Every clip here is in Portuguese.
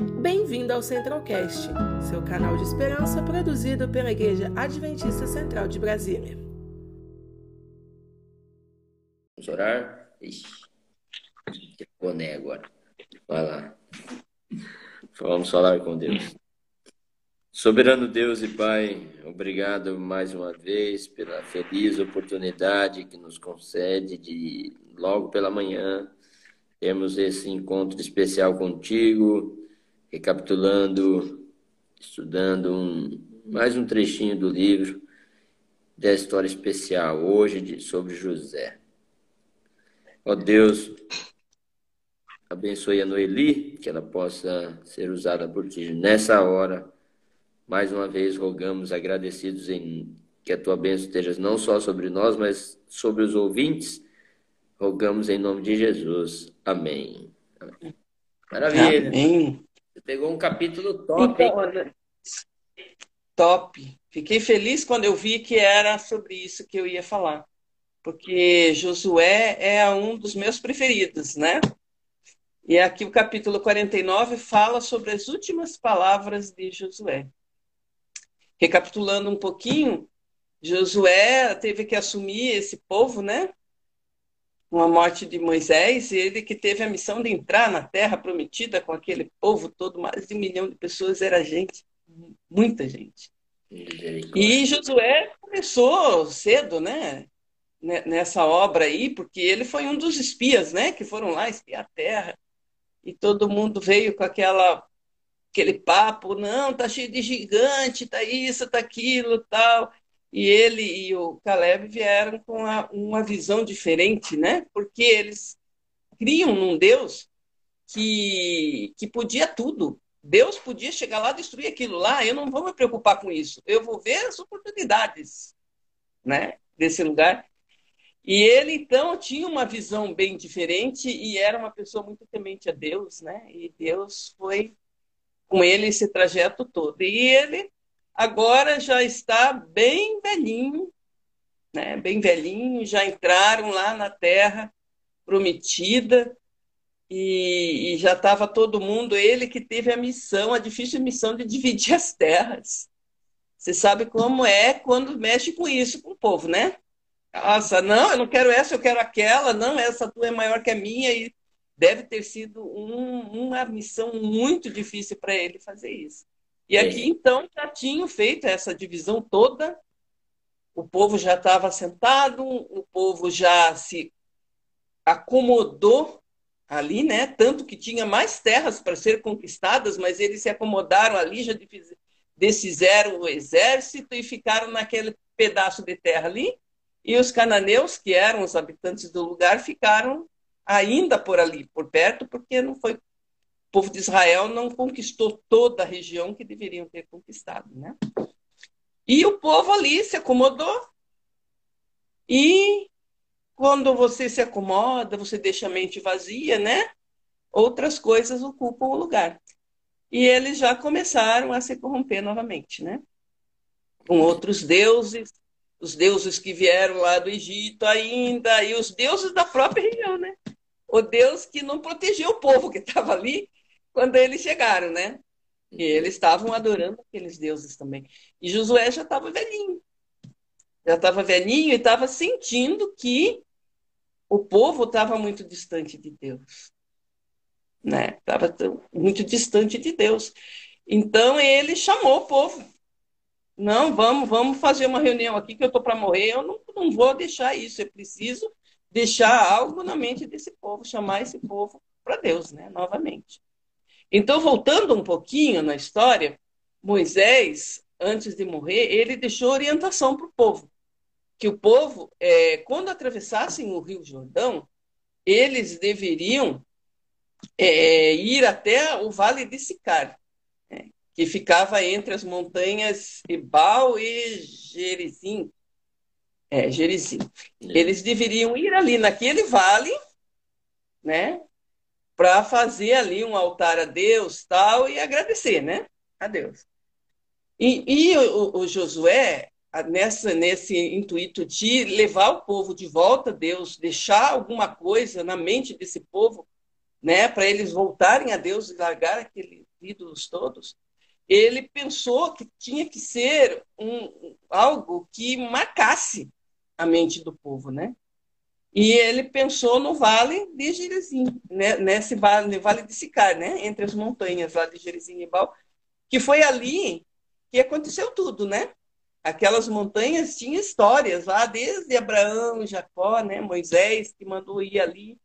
Bem-vindo ao Centralcast, seu canal de esperança produzido pela Igreja Adventista Central de Brasília. Vamos orar? Ixi, boné agora. Vai lá. Vamos falar com Deus. Soberano Deus e Pai, obrigado mais uma vez pela feliz oportunidade que nos concede de, logo pela manhã, termos esse encontro especial contigo, recapitulando, estudando um, mais um trechinho do livro da história especial, hoje de, sobre José. Ó Deus, abençoe a Noeli, que ela possa ser usada por ti nessa hora. Mais uma vez rogamos, agradecidos em que a tua bênção esteja não só sobre nós, mas sobre os ouvintes Rogamos em nome de Jesus. Amém. Maravilha. Amém. Você pegou um capítulo top. Então, top. Fiquei feliz quando eu vi que era sobre isso que eu ia falar. Porque Josué é um dos meus preferidos, né? E aqui o capítulo 49 fala sobre as últimas palavras de Josué. Recapitulando um pouquinho, Josué teve que assumir esse povo, né? Com a morte de Moisés, ele que teve a missão de entrar na terra prometida com aquele povo todo, mais de um milhão de pessoas, era gente, muita gente. E Josué começou cedo, né? Nessa obra aí, porque ele foi um dos espias, né? Que foram lá espiar a terra. E todo mundo veio com aquela aquele papo, não, tá cheio de gigante, tá isso, tá aquilo, tal e ele e o Caleb vieram com uma, uma visão diferente, né? Porque eles criam num Deus que, que podia tudo. Deus podia chegar lá destruir aquilo lá, eu não vou me preocupar com isso. Eu vou ver as oportunidades, né, desse lugar. E ele então tinha uma visão bem diferente e era uma pessoa muito temente a Deus, né? E Deus foi com ele esse trajeto todo. E ele agora já está bem velhinho, né? bem velhinho, já entraram lá na terra prometida e, e já estava todo mundo, ele que teve a missão, a difícil missão de dividir as terras. Você sabe como é quando mexe com isso, com o povo, né? Nossa, não, eu não quero essa, eu quero aquela, não, essa tua é maior que a minha, e deve ter sido um, uma missão muito difícil para ele fazer isso. E aqui, então, já tinham feito essa divisão toda, o povo já estava sentado, o povo já se acomodou ali, né? Tanto que tinha mais terras para ser conquistadas, mas eles se acomodaram ali, já desfizeram o exército e ficaram naquele pedaço de terra ali. E os cananeus, que eram os habitantes do lugar, ficaram ainda por ali, por perto, porque não foi povo de Israel não conquistou toda a região que deveriam ter conquistado, né? E o povo ali se acomodou. E quando você se acomoda, você deixa a mente vazia, né? Outras coisas ocupam o lugar. E eles já começaram a se corromper novamente, né? Com outros deuses, os deuses que vieram lá do Egito ainda, e os deuses da própria região, né? O Deus que não protegeu o povo que estava ali, quando eles chegaram, né? E eles estavam adorando aqueles deuses também. E Josué já estava velhinho. Já estava velhinho e estava sentindo que o povo estava muito distante de Deus. Né? Estava muito distante de Deus. Então ele chamou o povo. Não, vamos, vamos fazer uma reunião aqui que eu estou para morrer. Eu não, não vou deixar isso. Eu preciso deixar algo na mente desse povo, chamar esse povo para Deus, né? Novamente. Então, voltando um pouquinho na história, Moisés, antes de morrer, ele deixou orientação para o povo. Que o povo, é, quando atravessassem o Rio Jordão, eles deveriam é, ir até o Vale de Sicar, né, que ficava entre as montanhas Ebal e Gerizim. É, Gerizim. Eles deveriam ir ali naquele vale, né? Para fazer ali um altar a Deus tal e agradecer, né? A Deus. E, e o, o, Josué, nessa, nesse intuito de levar o povo de volta a Deus, deixar alguma coisa na mente desse povo, né, para eles voltarem a Deus e largar aquele, ídolos todos, ele pensou que tinha que ser um, algo que marcasse a mente do povo, né? E ele pensou no vale de Gerizim, né? nesse vale, vale de Sicar, né? entre as montanhas lá de Gerizim e Baal, que foi ali que aconteceu tudo, né? Aquelas montanhas tinham histórias lá, desde Abraão, Jacó, né? Moisés, que mandou ir ali.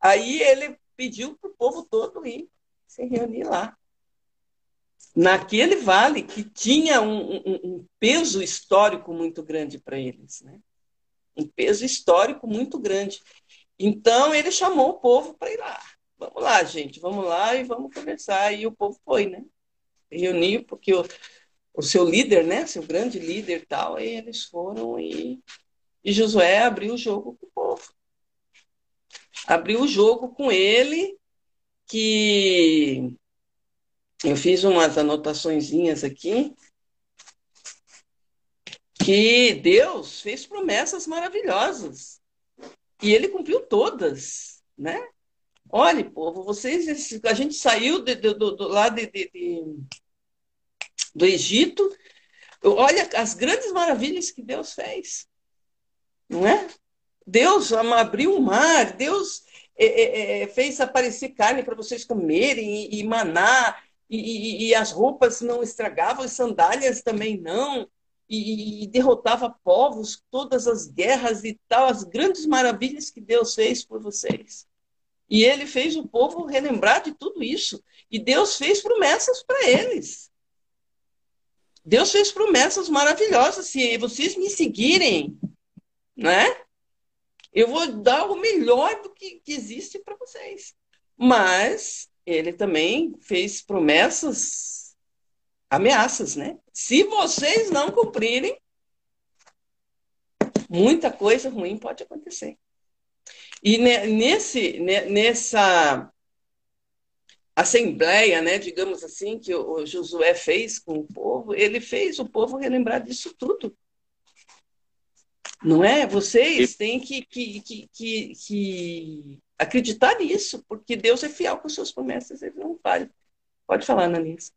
Aí ele pediu para o povo todo ir se reunir lá. Naquele vale que tinha um, um, um peso histórico muito grande para eles, né? Um peso histórico muito grande. Então ele chamou o povo para ir lá. Vamos lá, gente, vamos lá e vamos conversar. E o povo foi, né? Reuniu, porque o, o seu líder, né? Seu grande líder e tal, e eles foram e, e Josué abriu o jogo com o povo. Abriu o jogo com ele, que eu fiz umas anotaçõezinhas aqui que Deus fez promessas maravilhosas e ele cumpriu todas, né? Olhe, povo, vocês, a gente saiu de, de, do, do, lá de, do Egito, olha as grandes maravilhas que Deus fez, não é? Deus abriu o mar, Deus é, é, é fez aparecer carne para vocês comerem e, e maná, e, e, e, as roupas não estragavam, as sandálias também não e, e derrotava povos, todas as guerras e tal, as grandes maravilhas que Deus fez por vocês. E ele fez o povo relembrar de tudo isso. E Deus fez promessas para eles. Deus fez promessas maravilhosas. Se vocês me seguirem, né? Eu vou dar o melhor do que, que existe para vocês. Mas ele também fez promessas ameaças, né? Se vocês não cumprirem, muita coisa ruim pode acontecer. E nesse, nessa assembleia, né, digamos assim, que o Josué fez com o povo, ele fez o povo relembrar disso tudo. Não é? Vocês têm que, que, que, que, que acreditar nisso, porque Deus é fiel com suas promessas, ele não falha. Pode falar, Nanisa.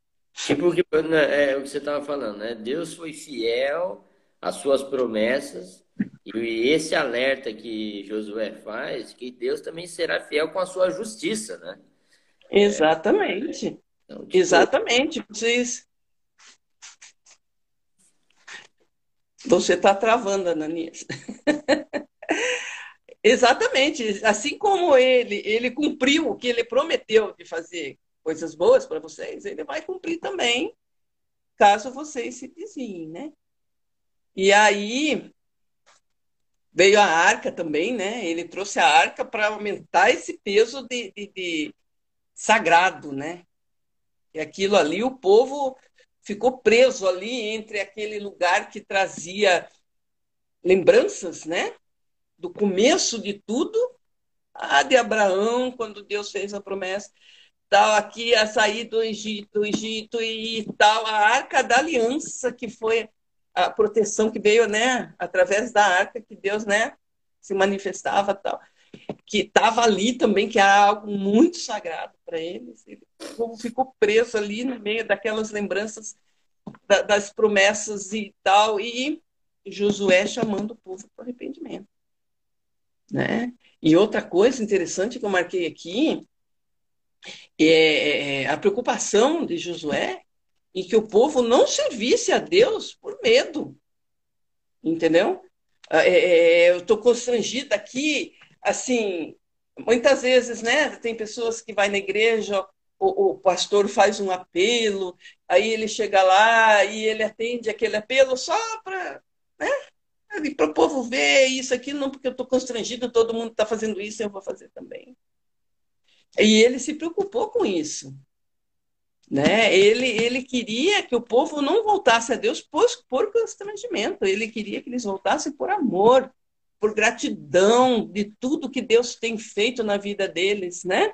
E porque né, é o que você estava falando, né? Deus foi fiel às suas promessas e esse alerta que Josué faz, que Deus também será fiel com a sua justiça, né? Exatamente. É, então, tipo... Exatamente. Vocês... Você está travando, Ananias. Exatamente. Assim como ele, ele cumpriu o que ele prometeu de fazer coisas boas para vocês, ele vai cumprir também, caso vocês se desviem, né? E aí veio a arca também, né? Ele trouxe a arca para aumentar esse peso de, de, de, sagrado, né? E aquilo ali, o povo ficou preso ali entre aquele lugar que trazia lembranças, né? Do começo de tudo, a de Abraão, quando Deus fez a promessa, tal, aqui a sair do Egito, Egito e tal, a Arca da Aliança, que foi a proteção que veio, né, através da arca que Deus, né, se manifestava tal, que estava ali também, que era algo muito sagrado para eles. Ele ficou preso ali no meio daquelas lembranças da, das promessas e tal, e Josué chamando o povo para arrependimento. Né? E outra coisa interessante que eu marquei aqui é, é, a preocupação de Josué em que o povo não servisse a Deus por medo. Entendeu? É, é eu estou constrangida aqui, assim, muitas vezes, né? Tem pessoas que vai na igreja, o, o pastor faz um apelo, aí ele chega lá e ele atende aquele apelo só para né? para o povo ver isso aqui, não porque eu estou constrangido, todo mundo está fazendo isso, eu vou fazer também. E ele se preocupou com isso. Né? Ele, ele queria que o povo não voltasse a Deus por, por constrangimento, ele queria que eles voltassem por amor, por gratidão de tudo que Deus tem feito na vida deles, né?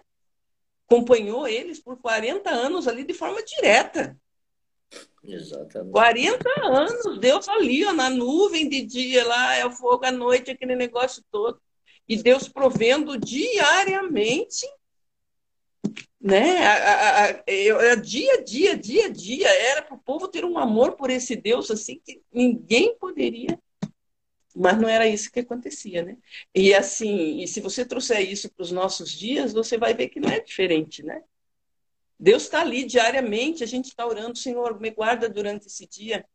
Acompanhou eles por 40 anos ali de forma direta. Exatamente. 40 anos, Deus ali, ó, na nuvem de dia lá, é o fogo à noite, aquele negócio todo. E Deus provendo diariamente né? A, a, a, a, dia a dia, dia a dia, era para o povo ter um amor por esse Deus assim que ninguém poderia. Mas não era isso que acontecia, né? E assim, e se você trouxer isso para os nossos dias, você vai ver que não é diferente, né? Deus está ali diariamente, a gente está orando, Senhor, me guarda durante esse dia.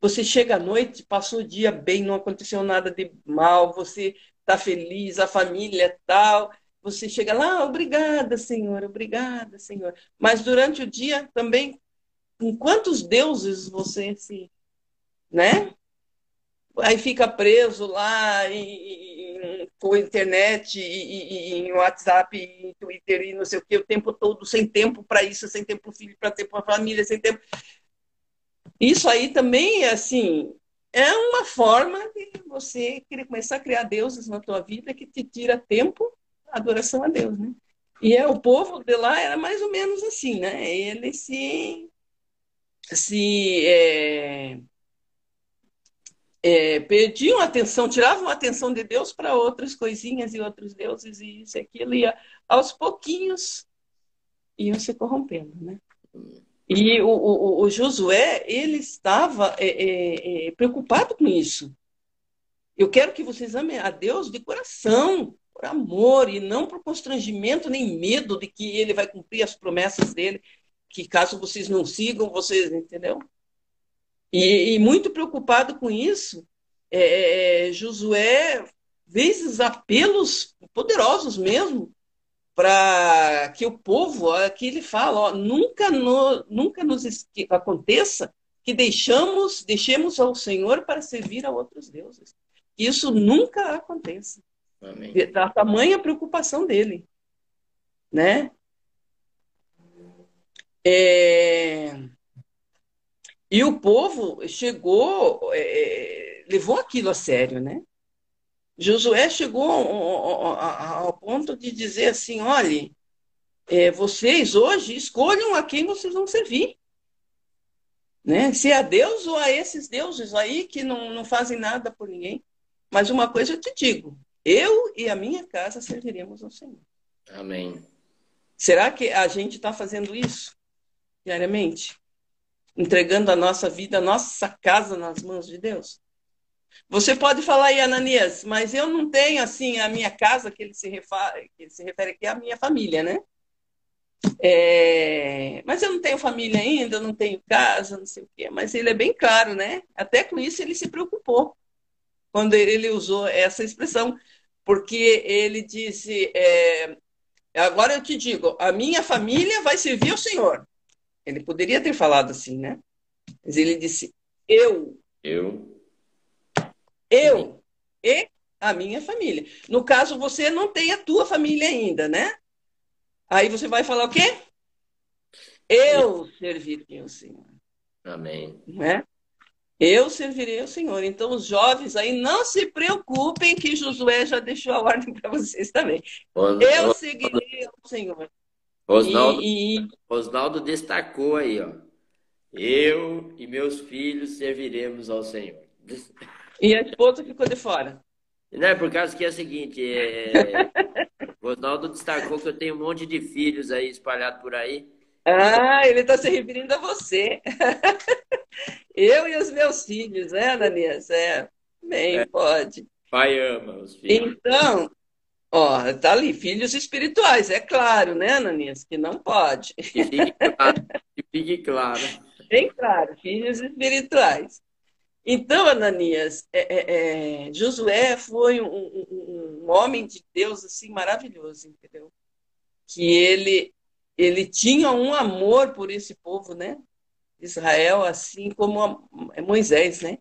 Você chega à noite, passou o dia bem, não aconteceu nada de mal, você está feliz, a família tal. Você chega lá, obrigada, Senhor, obrigada, Senhor. Mas durante o dia também, com quantos deuses você se. né? Aí fica preso lá em, com internet, e, em WhatsApp, em Twitter e não sei o que, o tempo todo, sem tempo para isso, sem tempo para filho, para ter para família, sem tempo. Isso aí também, assim, é uma forma de você começar a criar deuses na tua vida que te tira tempo adoração a Deus, né? E é, o povo de lá era mais ou menos assim, né? Eles se, se é, é, perdiam atenção, tiravam a atenção de Deus para outras coisinhas e outros deuses e isso e aquilo, e aos pouquinhos iam se corrompendo, né? E o, o, o Josué, ele estava é, é, é, preocupado com isso. Eu quero que vocês amem a Deus de coração, por amor e não por constrangimento nem medo de que ele vai cumprir as promessas dele, que caso vocês não sigam, vocês, entendeu? E, e muito preocupado com isso, é, é Josué fez apelos poderosos mesmo para que o povo, aqui ele fala, ó, nunca, no, nunca nos aconteça que deixamos, deixemos ao Senhor para servir a outros deuses. Isso nunca aconteça. Amém. Da tamanha preocupação dele. Né? É... E o povo chegou, é... levou aquilo a sério, né? Josué chegou ao, ponto de dizer assim: olhe, é, vocês hoje escolham a quem vocês vão servir. Né? Se é a Deus ou a esses deuses aí que não, não fazem nada por ninguém. Mas uma coisa eu te digo: eu e a minha casa serviremos ao Senhor. Amém. Será que a gente está fazendo isso diariamente? Entregando a nossa vida, a nossa casa nas mãos de Deus? Você pode falar aí, Ananias, mas eu não tenho assim a minha casa, que ele se refere, que ele se refere aqui à minha família, né? É... mas eu não tenho família ainda, eu não tenho casa, não sei o quê. Mas ele é bem claro, né? Até com isso ele se preocupou quando ele usou essa expressão porque ele disse: é, agora eu te digo, a minha família vai servir ao Senhor. Ele poderia ter falado assim, né? Mas ele disse: eu. Eu. Eu e a minha família. No caso, você não tem a tua família ainda, né? Aí você vai falar o quê? Eu servirei ao Senhor. Amém. Não é? Eu servirei ao Senhor. Então, os jovens aí, não se preocupem que Josué já deixou a ordem para vocês também. eu seguirei ao Senhor. Osnaldo, e, Osnaldo destacou aí, ó. Eu e meus filhos serviremos ao Senhor. E a esposa ficou de fora. Não, é por causa que é o seguinte, é... o Osnaldo destacou que eu tenho um monte de filhos aí espalhados por aí. Ah, ele está se referindo a você. Eu e os meus filhos, né, Ananias? É, bem, é. pode. Pai ama os filhos. Então, ó, tá ali, filhos espirituais, é claro, né, Ananias? Que não pode. Que fique claro. Que fique claro. Bem claro, filhos espirituais. Então, Ananias, é, é, é, Josué foi um, um, um, homem de Deus assim maravilhoso, entendeu? Que ele ele tinha um amor por esse povo, né? Israel, assim como Moisés, né?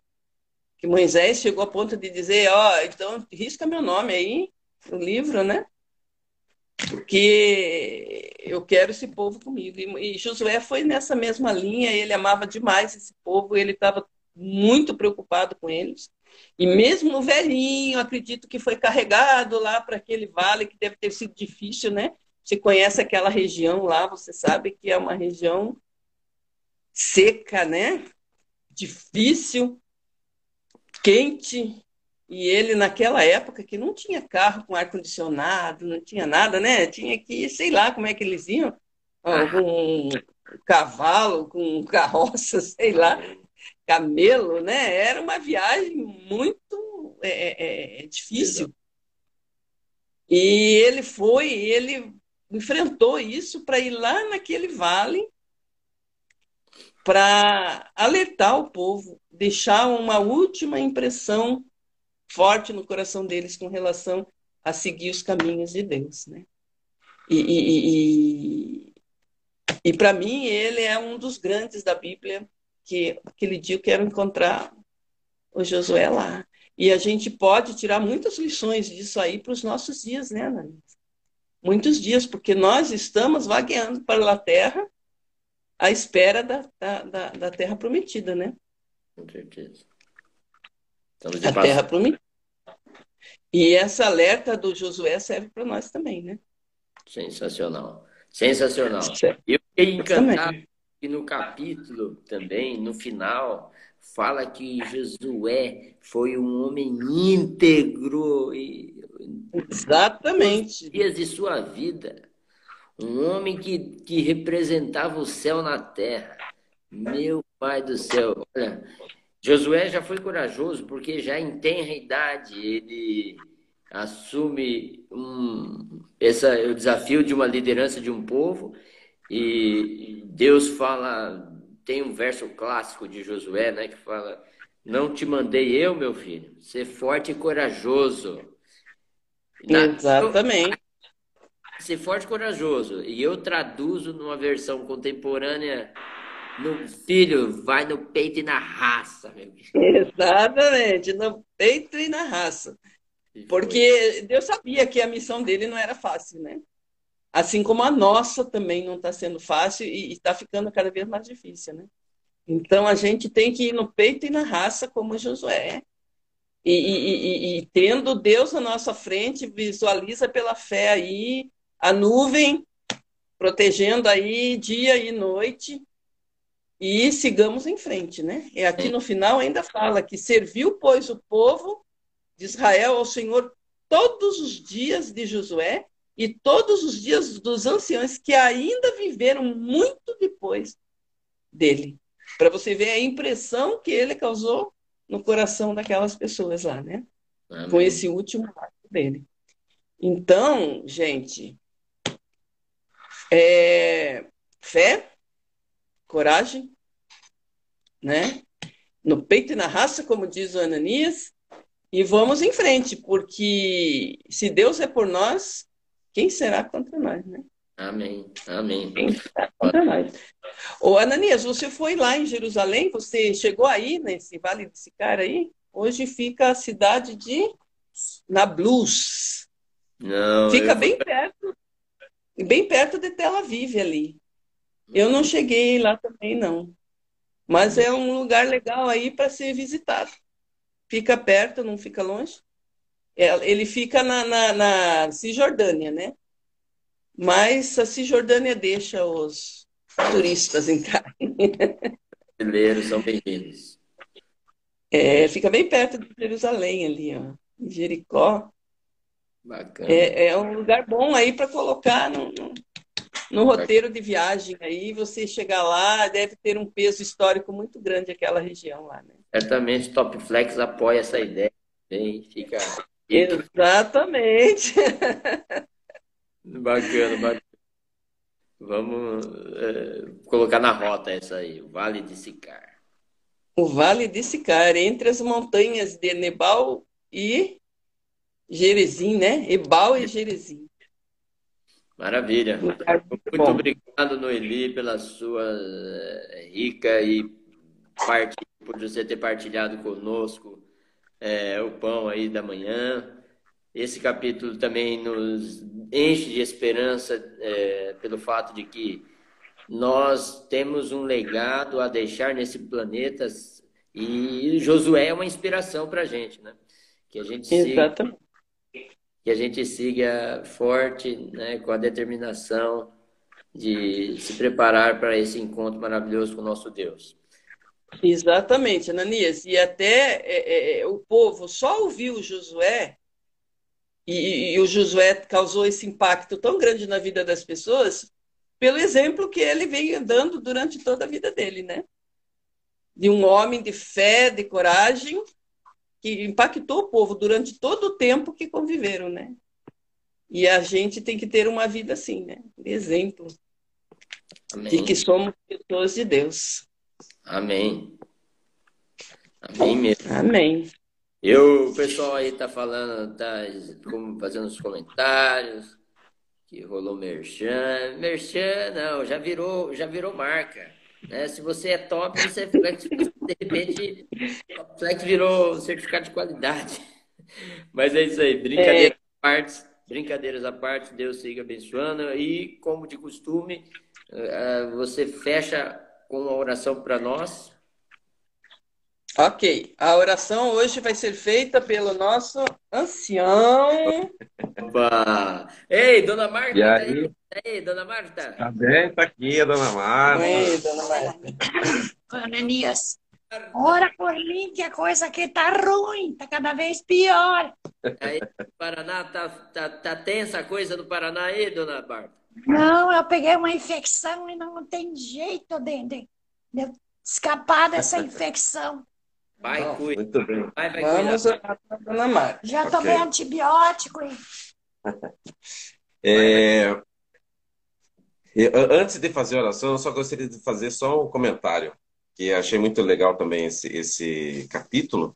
Que Moisés chegou a ponto de dizer, ó, oh, então risca meu nome aí no livro, né? Porque eu quero esse povo comigo. E, Josué foi nessa mesma linha, ele amava demais esse povo, ele estava muito preocupado com eles. E mesmo o velhinho, acredito que foi carregado lá para aquele vale, que deve ter sido difícil, né? Você conhece aquela região lá, você sabe que é uma região seca, né? Difícil, quente, E ele, naquela época, que não tinha carro com ar-condicionado, não tinha nada, né? Tinha que, sei lá como é que eles iam, com cavalo, com carroça, sei lá, camelo, né? Era uma viagem muito é, é, é difícil. E ele foi, ele enfrentou isso para ir lá naquele vale para alertar o povo, deixar uma última impressão forte no coração deles com relação a seguir os caminhos de Deus, né? E, e, e, e para mim ele é um dos grandes da Bíblia que aquele dia eu quero encontrar o Josué lá. E a gente pode tirar muitas lições disso aí para os nossos dias, né, Ana? Muitos dias, porque nós estamos vagueando para a terra à espera da, da, da terra prometida, né? Com certeza. a terra prometida. E essa alerta do Josué serve para nós também, né? Sensacional. Sensacional. Eu fiquei encantado que no capítulo também, no final, fala que Josué foi um homem íntegro e exatamente dias de sua vida, um homem que, que representava o céu na terra. Meu pai do céu, olha, Josué já foi corajoso porque já em tenra idade ele assume um, essa, o desafio de uma liderança de um povo e Deus fala, tem um verso clássico de Josué, né, que fala: "Não te mandei eu, meu filho, ser forte e corajoso". Exatamente. Ser forte e corajoso. E eu traduzo numa versão contemporânea no filho, vai no peito e na raça. Exatamente, no peito e na raça. Porque Deus sabia que a missão dele não era fácil, né? Assim como a nossa também não está sendo fácil e está ficando cada vez mais difícil, né? Então a gente tem que ir no peito e na raça, como Josué. E, e, e, e tendo Deus na nossa frente, visualiza pela fé aí a nuvem protegendo aí dia e noite e sigamos em frente, né? E aqui no final ainda fala que serviu, pois, o povo de Israel ao Senhor todos os dias de Josué e todos os dias dos anciãos que ainda viveram muito depois dele. Para você ver a impressão que ele causou no coração daquelas pessoas lá, né? Amém. Com esse último ato dele. Então, gente, é, fé, coragem, né? No peito e na raça, como diz o Ananias, e vamos em frente, porque se Deus é por nós, quem será contra nós, né? Amém, amém. Quem será contra nós? Ô, Ananias, você foi lá em Jerusalém, você chegou aí, nesse Vale de Sicar aí? Hoje fica a cidade de Nablus. Não. Fica bem perto, bem perto de Tel Aviv ali. Eu não cheguei lá também, não. Mas é um lugar legal aí para ser visitado. Fica perto, não fica longe. É, ele fica na, na, na Cisjordânia, né? Mas a Cisjordânia deixa os turistas entrar. Brasileiros são bem-vindos. É, fica bem perto de Jerusalém ali, ó. Jericó. Bacana. É, é um lugar bom aí para colocar no, no, no, roteiro de viagem aí. Você chegar lá, deve ter um peso histórico muito grande aquela região lá, né? Certamente Top Flex apoia essa ideia. Bem, fica Exatamente. Bacana, bacana. Vamos é, colocar na rota essa aí, o Vale de Sicar. O Vale de Sicar, entre as montanhas de Nebal e Jerezim, né? Ebal e Jerezim. Maravilha. Muito obrigado, Noeli, pela sua eh, rica e parte, por você ter partilhado conosco é, o pão aí da manhã. Esse capítulo também nos enche de esperança é, pelo fato de que nós temos um legado a deixar nesse planeta e Josué é uma inspiração para a gente, né? Que a gente Exatamente. Que a gente siga forte, né? Com a determinação de se preparar para esse encontro maravilhoso com o nosso Deus. Exatamente, Ananias. E até é, é, o povo só ouviu Josué, e, e o Josué causou esse impacto tão grande na vida das pessoas, pelo exemplo que ele veio dando durante toda a vida dele, né? De um homem de fé, de coragem, que impactou o povo durante todo o tempo que conviveram, né? E a gente tem que ter uma vida assim, né? De exemplo. Amém. De que somos pessoas de Deus. Amém. Amém mesmo. Amém. Eu, o pessoal aí tá falando, tá fazendo os comentários, que rolou merchan. Merchan, não, já virou, já virou marca. Né? Se você é top, você é de repente, flex virou certificado de qualidade. Mas é isso aí, brincadeiras é. à parte, brincadeiras à parte, Deus siga abençoando. E, como de costume, eh, você fecha com uma oração para nós. Ok, a oração hoje vai ser feita pelo nosso ancião. Opa! Ei, dona Marta! E aí? Tá aí, dona Marta? Tá bem, tá aqui a dona Marta. Ei, dona Marta. Ananias, ora por mim que a coisa aqui tá ruim, tá cada vez pior. Aí, Paraná, tá, tá, tá tensa a coisa no Paraná aí, dona Marta? Não, eu peguei uma infecção e não tem jeito de, de, de escapar dessa infecção. Vai, Não, cuida. Muito bem. Vai, vai Vamos cuidar. Dona Marta. Já tomei okay. antibiótico. E... é... Antes de fazer a oração, eu só gostaria de fazer só um comentário, que achei muito legal também esse, esse capítulo,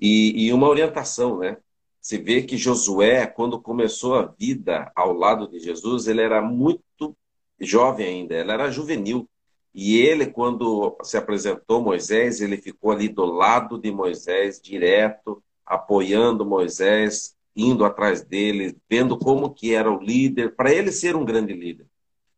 e, e uma orientação, né? Se vê que Josué, quando começou a vida ao lado de Jesus, ele era muito jovem ainda, ele era juvenil. E ele, quando se apresentou Moisés, ele ficou ali do lado de Moisés, direto, apoiando Moisés, indo atrás dele, vendo como que era o líder, para ele ser um grande líder.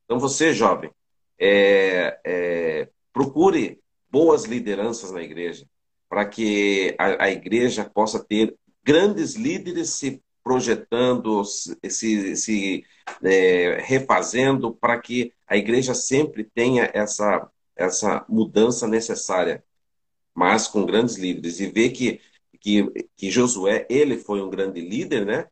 Então você, jovem, é, é, procure boas lideranças na igreja, para que a, a, igreja possa ter grandes líderes se projetando, se, se é, refazendo, para que a igreja sempre tenha essa, essa mudança necessária, mas com grandes líderes. E ver que, que, que Josué, ele foi um grande líder, né?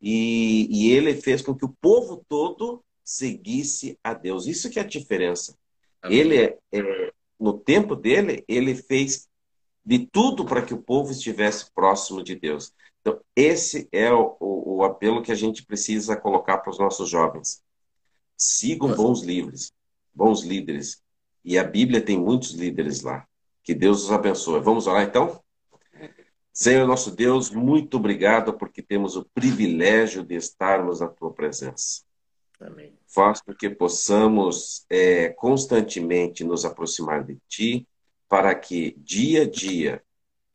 E, e ele fez com que o povo todo seguisse a Deus. Isso que é a diferença. Amém. Ele, é, é, no tempo dele, ele fez de tudo para que o povo estivesse próximo de Deus. Então, esse é o, o, o apelo que a gente precisa colocar para os nossos jovens. Sigam bons livros, bons líderes. E a Bíblia tem muitos líderes lá. Que Deus os abençoe. Vamos orar então? Senhor nosso Deus, muito obrigado porque temos o privilégio de estarmos na tua presença. Amém. Faz com que possamos é, constantemente nos aproximar de ti, para que dia a dia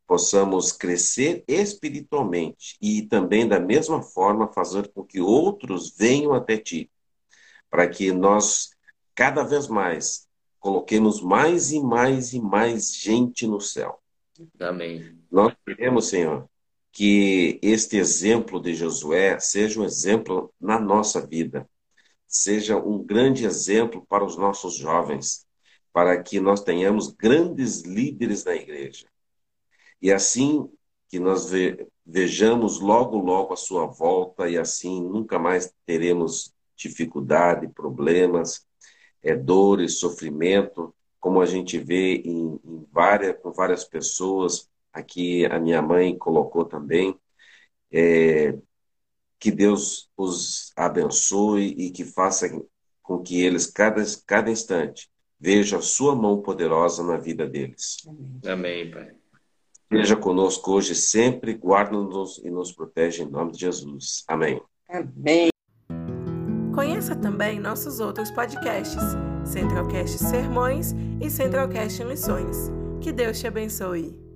possamos crescer espiritualmente e também, da mesma forma, fazer com que outros venham até ti para que nós, cada vez mais, coloquemos mais e mais e mais gente no céu. Amém. Nós queremos, Senhor, que este exemplo de Josué seja um exemplo na nossa vida, seja um grande exemplo para os nossos jovens, para que nós tenhamos grandes líderes na igreja. E assim que nós vejamos logo, logo a sua volta, e assim nunca mais teremos dificuldade, problemas, é, dores, sofrimento, como a gente vê em, em várias, com várias pessoas. Aqui a minha mãe colocou também. É, que Deus os abençoe e que faça com que eles, cada, cada instante, vejam a sua mão poderosa na vida deles. Amém, Pai. Seja conosco hoje sempre, guarda-nos e nos protege em nome de Jesus. Amém. Amém. Conheça também nossos outros podcasts, Centralcast Sermões e Centralcast Missões. Que Deus te abençoe.